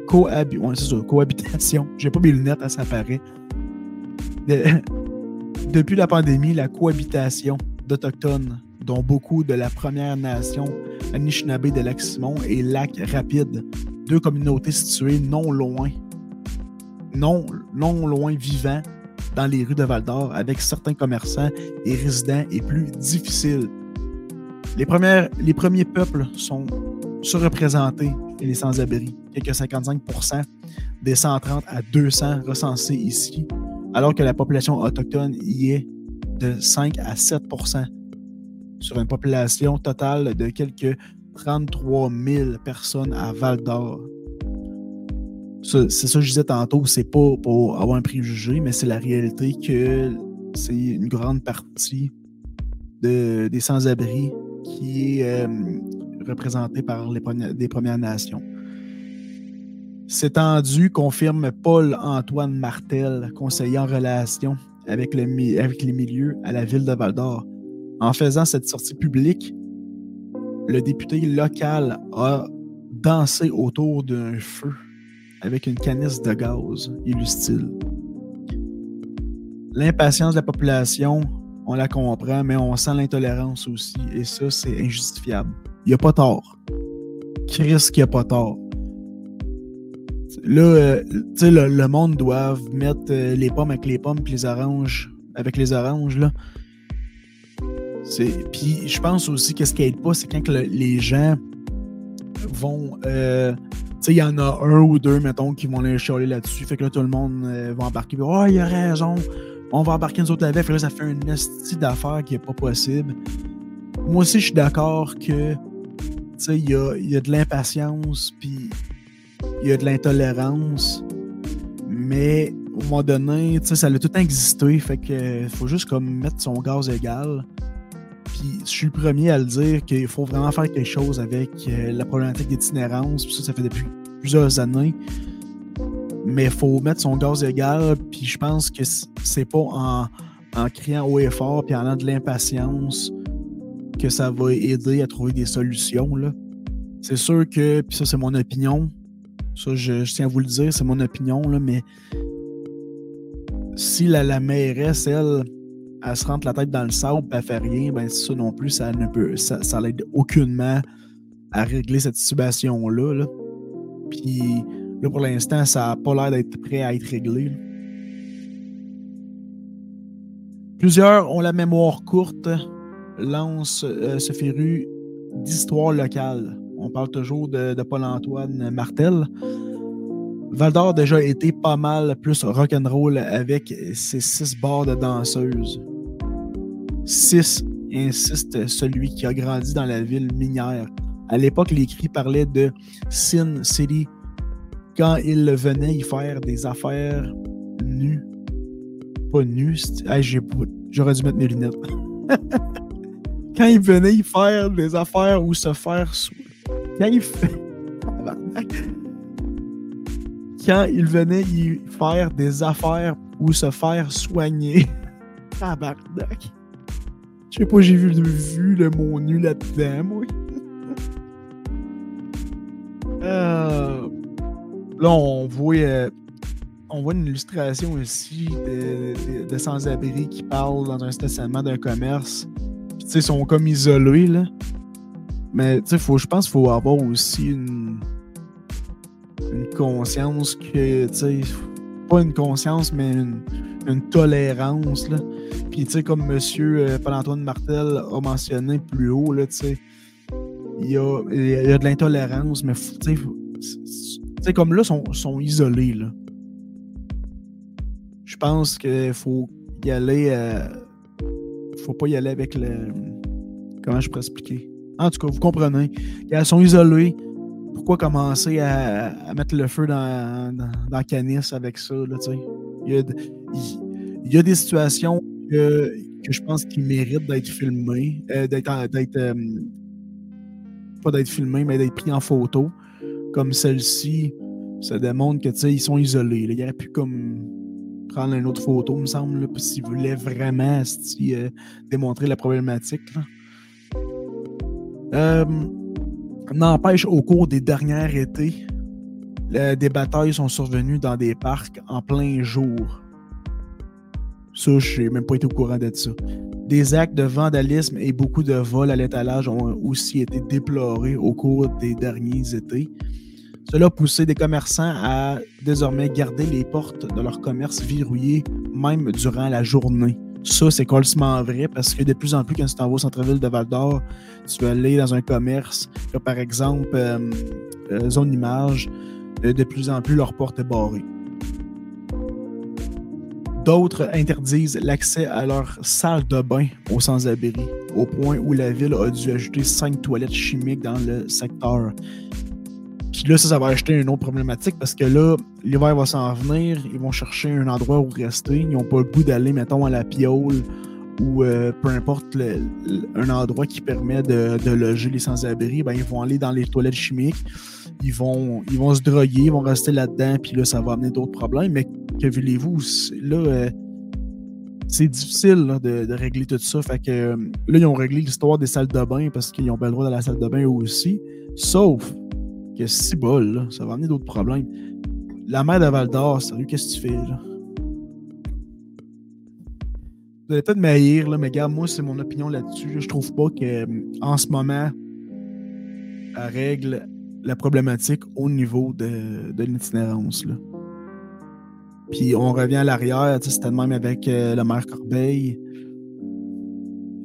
cohabi ouais, c'est ça, cohabitation, j'ai pas mes lunettes, ça apparaît. depuis la pandémie, la cohabitation d'Autochtones, dont beaucoup de la Première Nation Anishinaabe de Lac-Simon et Lac Rapide, deux communautés situées non loin, non, non loin vivant dans les rues de Val-d'Or avec certains commerçants et résidents et plus difficiles. Les, premières, les premiers peuples sont surreprésentés et les sans-abri, quelques 55% des 130 à 200 recensés ici, alors que la population autochtone y est de 5 à 7% sur une population totale de quelques 33 000 personnes à Val d'Or. C'est ça que je disais tantôt, c'est pas pour avoir un préjugé, mais c'est la réalité que c'est une grande partie de, des sans-abri qui est euh, représentée par les, Premières Nations. C'est tendu, confirme Paul-Antoine Martel, conseiller en relation avec, le, avec les milieux à la ville de Val d'Or. En faisant cette sortie publique, le député local a dansé autour d'un feu avec une canisse de gaz, illustile. L'impatience de la population, on la comprend, mais on sent l'intolérance aussi, et ça, c'est injustifiable. Il n'y a pas tort. Chris qui a pas tort. Là, euh, tu sais, le, monde doit mettre euh, les pommes avec les pommes puis les oranges avec les oranges, là. Puis je pense aussi que ce qui aide pas, c'est quand les gens vont. Euh, tu sais, il y en a un ou deux, mettons, qui vont aller chialer là-dessus. Fait que là, tout le monde va embarquer. Oh, il a raison. On va embarquer nous autres avec. Fait là, ça fait un esti d'affaires qui est pas possible. Moi aussi, je suis d'accord que. Tu sais, il y a, y a de l'impatience, puis il y a de l'intolérance. Mais au moment donné, ça a tout existé. Fait que faut juste comme mettre son gaz égal. Puis je suis le premier à le dire qu'il faut vraiment faire quelque chose avec euh, la problématique d'itinérance. Puis ça, ça fait depuis plusieurs années. Mais il faut mettre son gaz égal. Puis je pense que c'est pas en, en criant haut et fort puis en ayant de l'impatience que ça va aider à trouver des solutions. C'est sûr que, puis ça, c'est mon opinion. Ça, je, tiens à vous le dire, c'est mon opinion, là, mais si la, la mairesse, elle, elle se rentre la tête dans le sable et elle fait rien, ben ça non plus, ça ne peut. ça, ça l'aide aucunement à régler cette situation-là. Là. Puis là, pour l'instant, ça n'a pas l'air d'être prêt à être réglé. Plusieurs ont la mémoire courte lance ce féru d'histoire locale. On parle toujours de, Paul-Antoine Martel. Val d'Or a déjà été pas mal plus rock'n'roll avec ses six bars de danseuses. Six, insiste celui qui a grandi dans la ville minière. À l'époque, les cris parlaient de Sin City quand il venait y faire des affaires nues. Pas nues, j'aurais dû mettre mes lunettes. quand il venait y faire des affaires ou se faire. Quand il Quand il venait y faire des affaires ou se faire soigner. Tabarnak. Je sais pas, j'ai vu, vu, le mot nu là-dedans, moi. euh, là, on voit, euh, on voit une illustration aussi de, sans-abri qui parle dans un stationnement d'un commerce ils sont comme isolés, là. Mais, tu sais, je pense qu'il faut avoir aussi une, conscience que, tu sais, pas une conscience, mais une, tolérance, là. Puis, tu sais, comme M. Euh, Paul-Antoine Martel a mentionné plus haut, tu sais, il y a, de l'intolérance, mais, tu sais, comme là, ils sont, sont isolés, là. Je pense qu'il faut y aller... Euh, faut pas y aller avec le. Comment je pourrais expliquer? En tout cas, vous comprenez. Elles sont isolées. Pourquoi commencer à, mettre le feu dans, dans, Canis avec ça? Là, il, y a, il, y a des situations que, je pense qu'ils méritent d'être filmées, euh, d'être, euh, pas d'être filmées, mais d'être pris en photo. Comme celle-ci, ça démontre que ils sont isolés. Il y aurait pu comme prendre une autre photo, me semble, s'il voulait vraiment euh, démontrer la problématique. Euh, n'empêche, au cours des derniers étés, des batailles sont survenues dans des parcs en plein jour. Ça, je n'ai même pas été au courant de ça. Des actes de vandalisme et beaucoup de vols à l'étalage ont aussi été déplorés au cours des derniers étés. Cela a poussé des commerçants à désormais garder les portes de leur commerce verrouillées, même durant la journée. Ça, c'est complètement vrai parce que de plus en plus, quand tu t'en au centre-ville de Val d'Or, tu vas aller dans un commerce, par exemple, euh, euh, Zone Image, euh, de plus en plus, leur porte est barrée. D'autres interdisent l'accès à leur salle de bain aux sans-abri, au point où la ville a dû ajouter cinq toilettes chimiques dans le secteur. Puis là, ça, ça va acheter une autre problématique parce que là, l'hiver va s'en venir, ils vont chercher un endroit où rester. Ils n'ont pas le goût d'aller, mettons, à la piole ou euh, peu importe un endroit qui permet de, loger les sans-abri. Ben, ils vont aller dans les toilettes chimiques. Ils vont, ils vont se droguer, ils vont rester là-dedans, puis là, ça va amener d'autres problèmes. Mais que voulez-vous? Là, euh, c'est difficile de, régler tout ça. Fait que euh, là, ils ont réglé l'histoire des salles de bain parce qu'ils ont pas le droit dans la salle de bain aussi. Sauf que si bol, là, ça va amener d'autres problèmes. La mère de Val d'Or, sérieux, qu'est-ce que tu fais, là? Vous allez peut-être m'haïr, mais regarde, moi, c'est mon opinion là-dessus. Je trouve pas que en ce moment, elle règle la problématique au niveau de, de l'itinérance. Puis on revient à l'arrière, c'était le même avec euh, le maire Corbeil.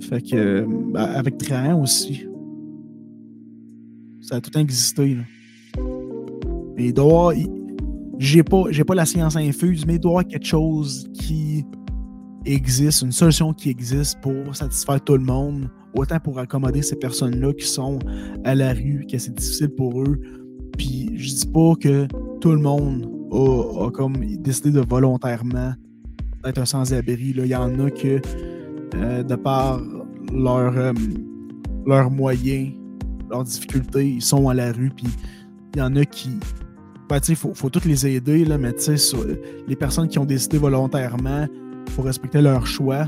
Fait que, ben, avec Train aussi. Ça a tout existé. Là. Mais il doit J'ai pas, j'ai pas la science infuse, mais il doit y avoir quelque chose qui existe, une solution qui existe pour satisfaire tout le monde, autant pour accommoder ces personnes-là qui sont à la rue, que c'est difficile pour eux. Puis je dis pas que tout le monde a, comme décidé de volontairement être un sans-abri. Il y en a que, euh, de par leurs leur moyens, leurs difficultés, ils sont à la rue. Puis il y en a qui, ben, il faut, faut toutes les aider, là, mais sur, les personnes qui ont décidé volontairement, il faut respecter leur choix.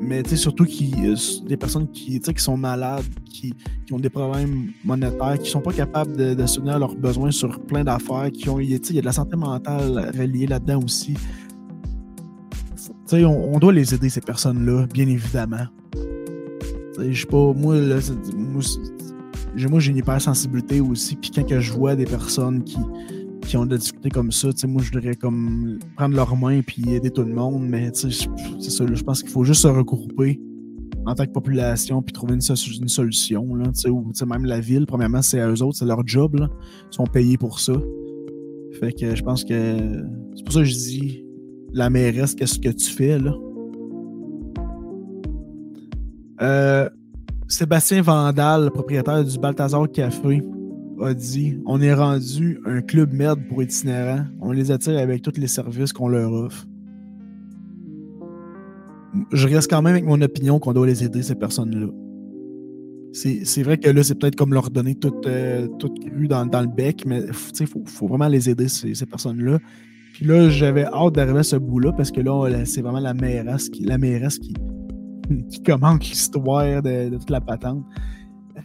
Mais surtout qui, euh, personnes qui, qui sont malades, qui, qui, ont des problèmes monétaires, qui sont pas capables de, de soutenir leurs besoins sur plein d'affaires, qui ont, il y a de la santé mentale reliée là-dedans aussi. On, on, doit les aider, ces personnes-là, bien évidemment. Je sais pas, moi, là, moi j'ai une hypersensibilité aussi. Puis quand que je vois des personnes qui, qui ont de la difficulté comme ça, moi je voudrais comme prendre leurs mains puis aider tout le monde. Mais c'est ça, je pense qu'il faut juste se regrouper en tant que population, puis trouver une, solution. Là, ou même la ville, premièrement, c'est à eux autres, c'est leur job. Ils sont payés pour ça. Fait que je pense que. C'est pour ça que je dis la mairesse, qu'est-ce que tu fais là? Euh, Sébastien Vandal, propriétaire du Balthazar Café, a dit On est rendu un club merde pour itinérants. On les attire avec tous les services qu'on leur offre je reste quand même avec mon opinion qu'on doit les aider, ces personnes-là. C'est vrai que là, c'est peut-être comme leur donner toute, euh, crue dans, le bec, mais il faut, vraiment les aider, ces, personnes-là. Puis là, j'avais hâte d'arriver à ce bout-là parce que là, c'est vraiment la mairesse qui, la qui, qui commente l'histoire de, toute la patente.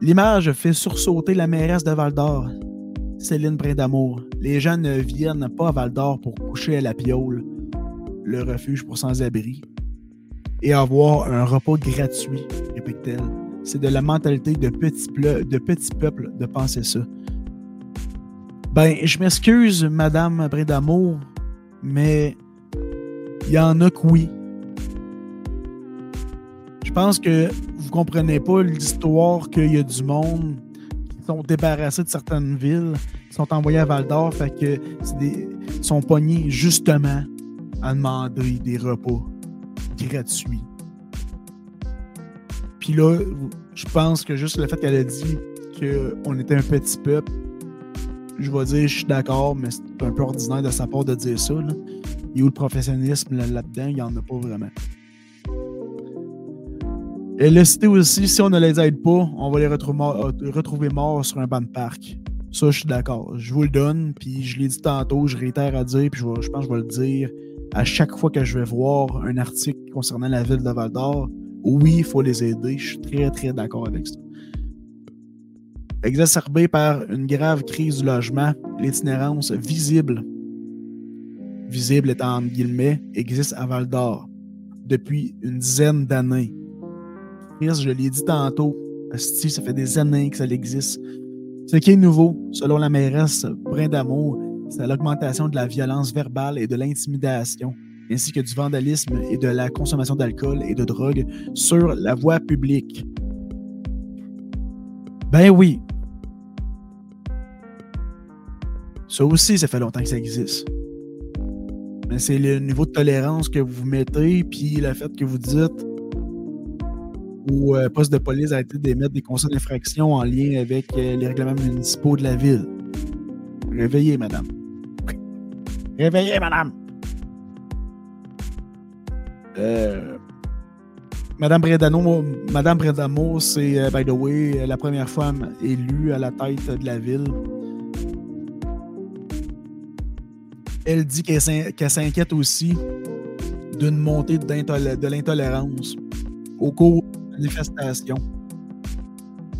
L'image fait sursauter la mairesse de Val d'Or, Céline Brindamour. Les gens ne viennent pas à Val d'Or pour coucher à la piole le refuge pour sans-abri et avoir un repas gratuit, répète-t-elle. C'est de la mentalité de petit, de peuple de penser ça. Ben, je m'excuse, Madame Brédamour, mais il y en a que oui. Je pense que vous comprenez pas l'histoire qu'il y a du monde qui sont débarrassés de certaines villes, qui sont envoyés à Val d'Or, fait que des, sont pognés justement à demander des repas gratuits. Puis là, je pense que juste le fait qu'elle a dit qu'on était un petit peuple, je vais dire, je suis d'accord, mais c'est un peu ordinaire de sa part de dire ça. Là. Et où le professionnalisme là-dedans, il n'y en a pas vraiment. Elle a cité aussi, si on ne les aide pas, on va les retrouver morts, sur un banc de parc. Ça, je suis d'accord. Je vous le donne, puis je l'ai dit tantôt, je réitère à dire, puis je, je pense que je vais le dire à chaque fois que je vais voir un article concernant la ville de Val d'Or, oui, il faut les aider. Je suis très, très d'accord avec ça. Exacerbé par une grave crise du logement, l'itinérance visible, visible étant entre guillemets, existe à Val d'Or depuis une dizaine d'années. Je l'ai dit tantôt, ça fait des années que ça existe. Ce qui est nouveau, selon la mairesse Brin d'Amour, c'est l'augmentation de la violence verbale et de l'intimidation, ainsi que du vandalisme et de la consommation d'alcool et de drogue sur la voie publique. Ben oui. Ça aussi, ça fait longtemps que ça existe. Mais c'est le niveau de tolérance que vous mettez, puis le fait que vous dites au euh, poste de police a été d'émettre des constats d'infraction en lien avec euh, les règlements municipaux de la ville. Réveillez, madame. Réveillez, madame. Euh, madame Bredano, Madame Bredamo, c'est, by the way, la première femme élue à la tête de la ville. Elle dit qu'elle s'inquiète aussi d'une montée de l'intolérance au cours de manifestations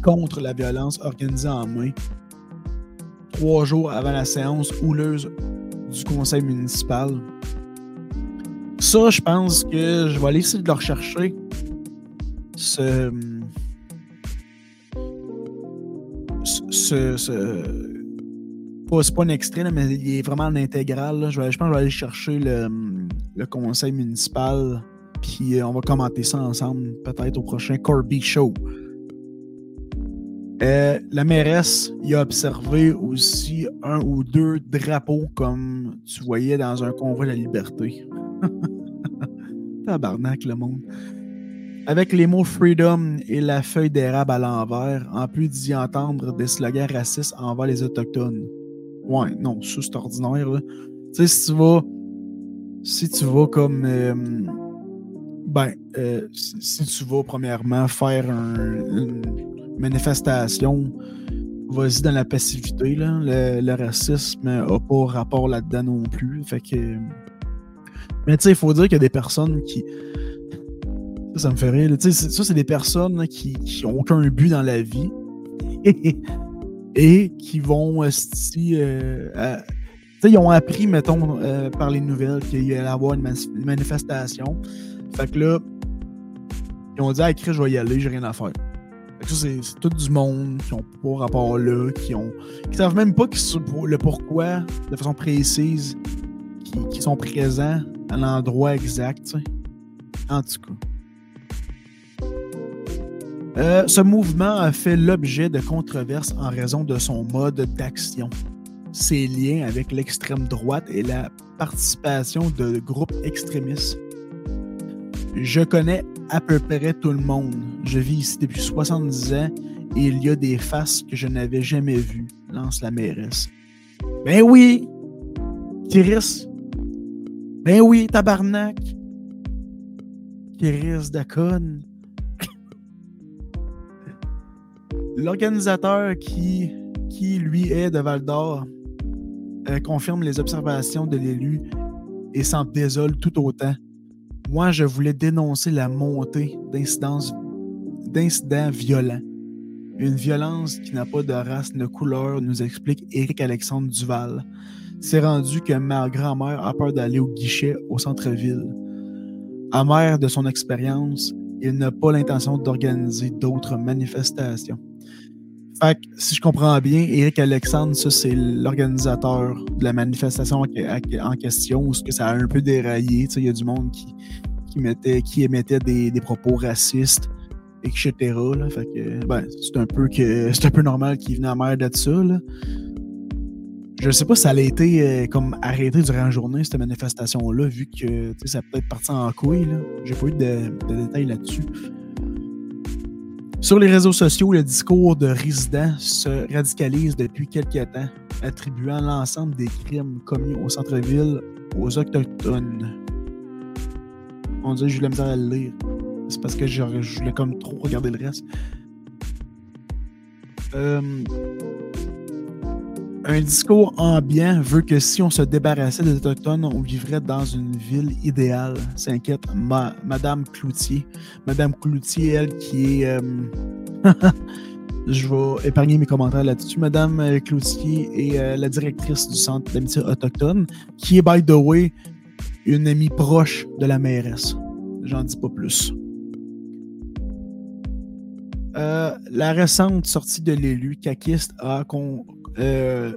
contre la violence organisée en mai, trois jours avant la séance houleuse du conseil municipal. Ça, je pense que je vais aller essayer de le rechercher. Ce. Ce. ce c'est pas un extrait, mais il est vraiment en intégral. Je, je pense que je vais aller chercher le, le conseil municipal. Euh, on va commenter ça ensemble, peut-être au prochain Corby Show. Euh, la mairesse y a observé aussi un ou deux drapeaux comme tu voyais dans un convoi de la liberté. Tabarnak, le monde. Avec les mots freedom et la feuille d'érable à l'envers, en plus d'y entendre des slogans racistes envers les Autochtones. Ouais, non, c'est ordinaire. Tu sais, si tu vas. Si tu vas comme. Euh, ben, euh, si tu vas premièrement faire un, manifestation, vas-y dans la passivité. Là. Le, racisme n'a pas rapport là-dedans non plus. Fait que. Mais tu sais, il faut dire qu'il y a des personnes qui. Ça, me fait rire. Ça, c'est des personnes qui n'ont aucun but dans la vie et, qui vont. Euh, euh ils ont appris, mettons, euh, par les nouvelles qu'il allait avoir une, manifestation. Fait que là, ils ont dit, ah, écrit, je vais y aller, j'ai rien à faire c'est tout du monde qui ont pas rapport là, qui ont. qui savent même pas le pourquoi de façon précise, qui, sont présents à l'endroit exact, En tout cas. Euh, ce mouvement a fait l'objet de controverses en raison de son mode d'action, ses liens avec l'extrême droite et la participation de groupes extrémistes. Je connais à peu près tout le monde. Je vis ici depuis 70 ans et il y a des faces que je n'avais jamais vues, lance la mairesse. Ben oui! Kiris! Ben oui, tabarnak! Kiris Dacon! L'organisateur qui, qui, lui, est de Val d'Or euh, confirme les observations de l'élu et s'en désole tout autant. Moi, je voulais dénoncer la montée d'incidents violents. Une violence qui n'a pas de race ni de couleur, nous explique Éric Alexandre Duval. C'est rendu que ma grand-mère a peur d'aller au guichet au centre-ville. Amer de son expérience, il n'a pas l'intention d'organiser d'autres manifestations. Fait si je comprends bien, Éric Alexandre, ça, c'est l'organisateur de la manifestation en question, où que ça a un peu déraillé. Il y a du monde qui, mettait, qui émettait des, propos racistes, etc. Fait que, ben, c'est un peu que c'est un peu normal qu'il venait à mer de ça. Là. Je sais pas si ça a été euh, comme arrêté durant la journée, cette manifestation-là, vu que ça peut être parti en couille. J'ai pas eu de détails là-dessus. Sur les réseaux sociaux, le discours de résidents se radicalise depuis quelques temps, attribuant l'ensemble des crimes commis au centre-ville aux Autochtones. On dirait que je voulais me à le lire. C'est parce que je voulais comme trop regarder le reste. Euh, un discours ambiant veut que si on se débarrassait des Autochtones, on vivrait dans une ville idéale, s'inquiète Madame Cloutier. Madame Cloutier, elle, qui est. Euh, je vais épargner mes commentaires là-dessus. Madame euh, Cloutier est euh, la directrice du Centre d'amitié autochtone, qui est, by the way, une amie proche de la mairesse. J'en dis pas plus. la récente sortie de l'élu caquiste a euh,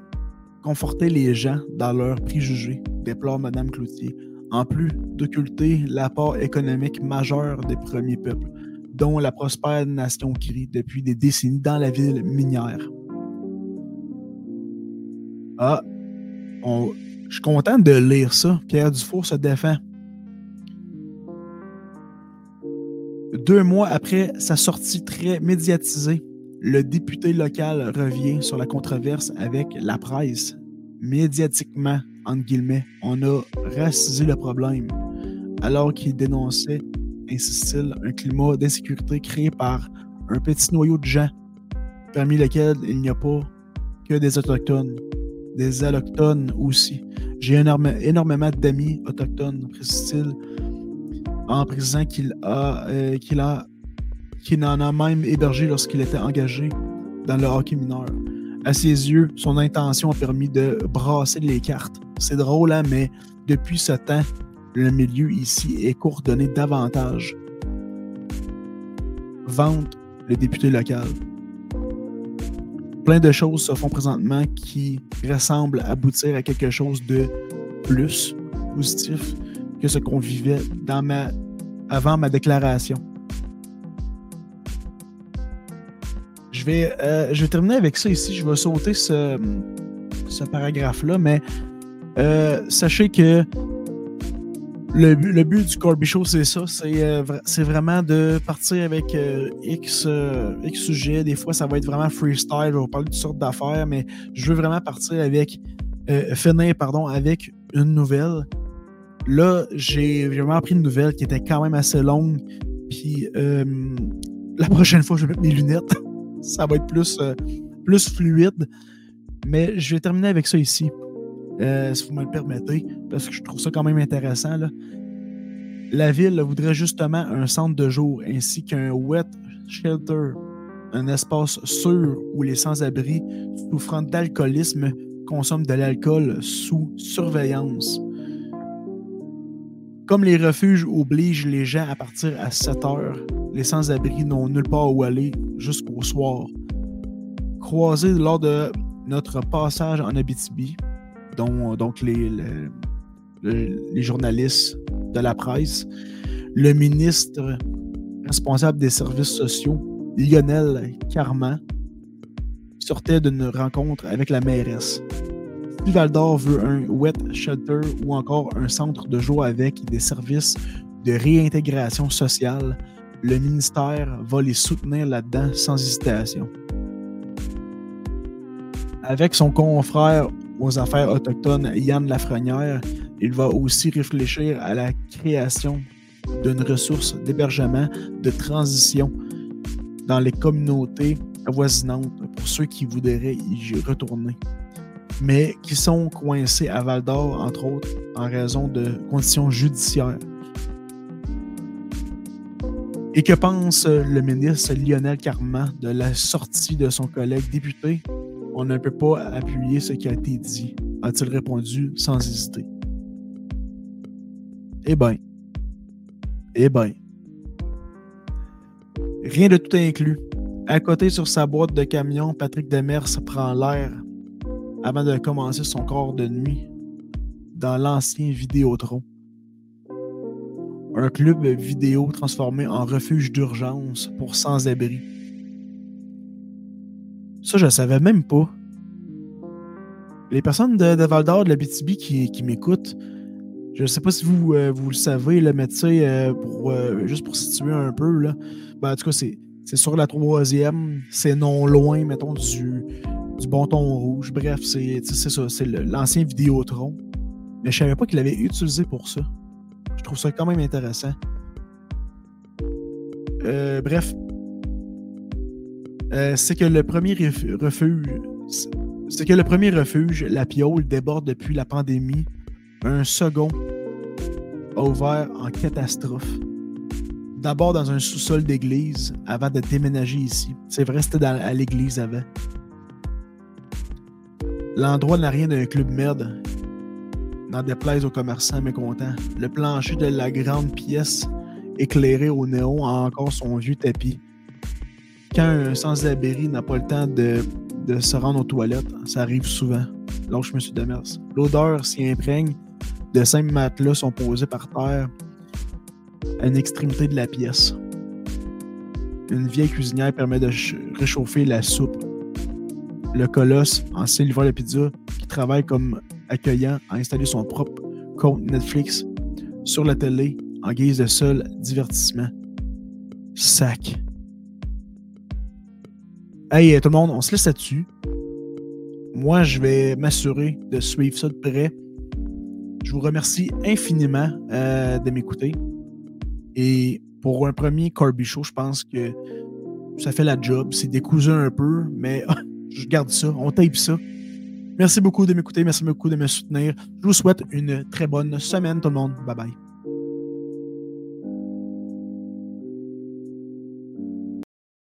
conforter les gens dans leurs préjugés, déplore Mme Cloutier, en plus d'occulter l'apport économique majeur des premiers peuples, dont la prospère nation crie depuis des décennies dans la ville minière. Ah, je suis content de lire ça. Pierre Dufour se défend. Deux mois après sa sortie très médiatisée, le député local revient sur la controverse avec la presse. Médiatiquement, entre guillemets, on a racisé le problème, alors qu'il dénonçait, insiste-t-il, un climat d'insécurité créé par un petit noyau de gens, parmi lesquels il n'y a pas que des Autochtones, des Allochtones aussi. J'ai énormément d'amis autochtones, précise-t-il, en précisant qu'il a, euh, qu'il a qui n'en a même hébergé lorsqu'il était engagé dans le hockey mineur. À ses yeux, son intention a permis de brasser les cartes. C'est drôle, hein, mais depuis ce temps, le milieu ici est coordonné davantage. Vente le député local. Plein de choses se font présentement qui ressemblent à aboutir à quelque chose de plus positif que ce qu'on vivait avant ma déclaration. Je vais, euh, je vais terminer avec ça ici. Je vais sauter ce, ce paragraphe-là, mais euh, sachez que le, but du Corby Show, c'est ça. C'est euh, vraiment de partir avec X, X sujets. Des fois, ça va être vraiment freestyle. Je vais vous parler de toutes sortes d'affaires, mais je veux vraiment partir avec. finir, pardon, avec une nouvelle. Là, j'ai vraiment appris une nouvelle qui était quand même assez longue. Puis la prochaine fois, je vais mettre mes lunettes ça va être plus, euh, plus fluide. Mais je vais terminer avec ça ici, euh, si vous me le permettez, parce que je trouve ça quand même intéressant. La ville voudrait justement un centre de jour ainsi qu'un wet shelter, un espace sûr où les sans-abri souffrant d'alcoolisme consomment de l'alcool sous surveillance. Comme les refuges obligent les gens à partir à 7 heures, les sans-abri n'ont nulle part où aller jusqu'au soir. Croisés lors de notre passage en Abitibi, dont donc les, les, journalistes de la presse, le ministre responsable des services sociaux, Lionel Carman, sortait d'une rencontre avec la mairesse. Si Val d'Or veut un wet shelter ou encore un centre de jour avec des services de réintégration sociale, le ministère va les soutenir là-dedans sans hésitation. Avec son confrère aux affaires autochtones, Yann Lafrenière, il va aussi réfléchir à la création d'une ressource d'hébergement de transition dans les communautés avoisinantes pour ceux qui voudraient y retourner, mais qui sont coincés à Val d'Or, entre autres, en raison de conditions judiciaires. Et que pense le ministre Lionel Carman de la sortie de son collègue député? On ne peut pas appuyer ce qui a été dit, a-t-il répondu sans hésiter. Eh bien, eh bien, rien de tout inclus. À côté sur sa boîte de camion, Patrick Demers prend l'air avant de commencer son corps de nuit dans l'ancien Vidéotron. Un club vidéo transformé en refuge d'urgence pour sans-abri. Ça, je ne savais même pas. Les personnes de, Val d'Or, de la BTB qui, qui m'écoutent, je ne sais pas si vous, euh, vous le savez, le médecin, euh, pour, euh, juste pour situer un peu, là, ben, en tout cas, c'est c'est sur la troisième, c'est non loin, mettons, du, du bon ton rouge. Bref, c'est ça, c'est l'ancien Vidéotron. Mais je savais pas qu'il l'avait utilisé pour ça. Je trouve ça quand même intéressant. Euh, bref. Euh, c'est que le premier refuge. C'est que le premier refuge, la Piole, déborde depuis la pandémie. Un second a ouvert en catastrophe d'abord dans un sous-sol d'église avant de déménager ici. C'est vrai, c'était à l'église avant. L'endroit n'a rien d'un club merde. N'en déplaise aux commerçants mécontents. Le plancher de la grande pièce éclairé au néon a encore son vieux tapis. Quand un sans-abri n'a pas le temps de, se rendre aux toilettes, ça arrive souvent. Lâche M. Demers. L'odeur s'y imprègne. De simples matelas sont posés par terre à une extrémité de la pièce. Une vieille cuisinière permet de réchauffer la soupe. Le colosse, en livreur la pizza, qui travaille comme accueillant, a installé son propre compte Netflix sur la télé en guise de seul divertissement. Sac. Hey tout le monde, on se laisse là-dessus. Moi, je vais m'assurer de suivre ça de près. Je vous remercie infiniment euh, de m'écouter. Et pour un premier Corby Show, je pense que ça fait la job. C'est décousu un peu, mais je garde ça. On tape ça. Merci beaucoup de m'écouter. Merci beaucoup de me soutenir. Je vous souhaite une très bonne semaine, tout le monde. Bye bye.